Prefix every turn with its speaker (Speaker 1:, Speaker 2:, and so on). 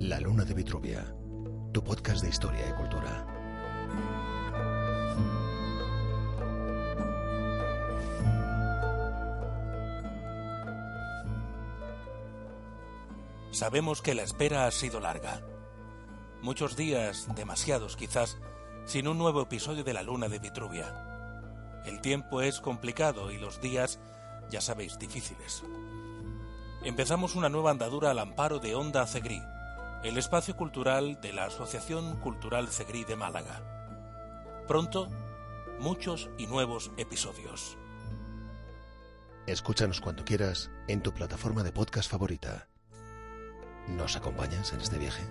Speaker 1: La Luna de Vitruvia, tu podcast de historia y cultura.
Speaker 2: Sabemos que la espera ha sido larga. Muchos días, demasiados quizás, sin un nuevo episodio de La Luna de Vitruvia. El tiempo es complicado y los días, ya sabéis, difíciles. Empezamos una nueva andadura al amparo de Onda Cegrí, el espacio cultural de la Asociación Cultural Cegrí de Málaga. Pronto, muchos y nuevos episodios.
Speaker 1: Escúchanos cuando quieras en tu plataforma de podcast favorita. ¿Nos acompañas en este viaje?